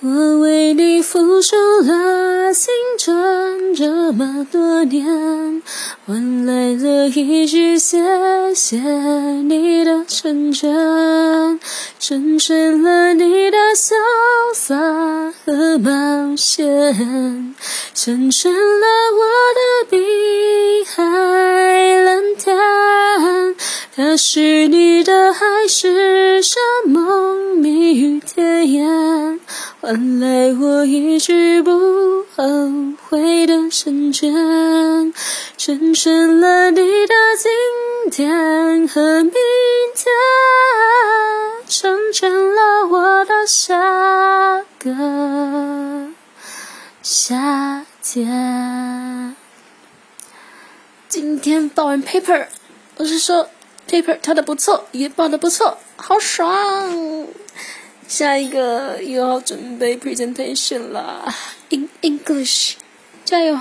我为你付出了青春这么多年，换来了一句谢谢你的成全，成全了你的潇洒和冒险，成全了我的碧海蓝天。可是你的海誓山盟，蜜语甜言。换来我一句不后悔的成全，成全了你的今天和明天，成全了我的下个夏天。今天报完 paper，我是说 paper 跳的不错，也报的不错，好爽。下一个又要准备 presentation 了，in English，加油！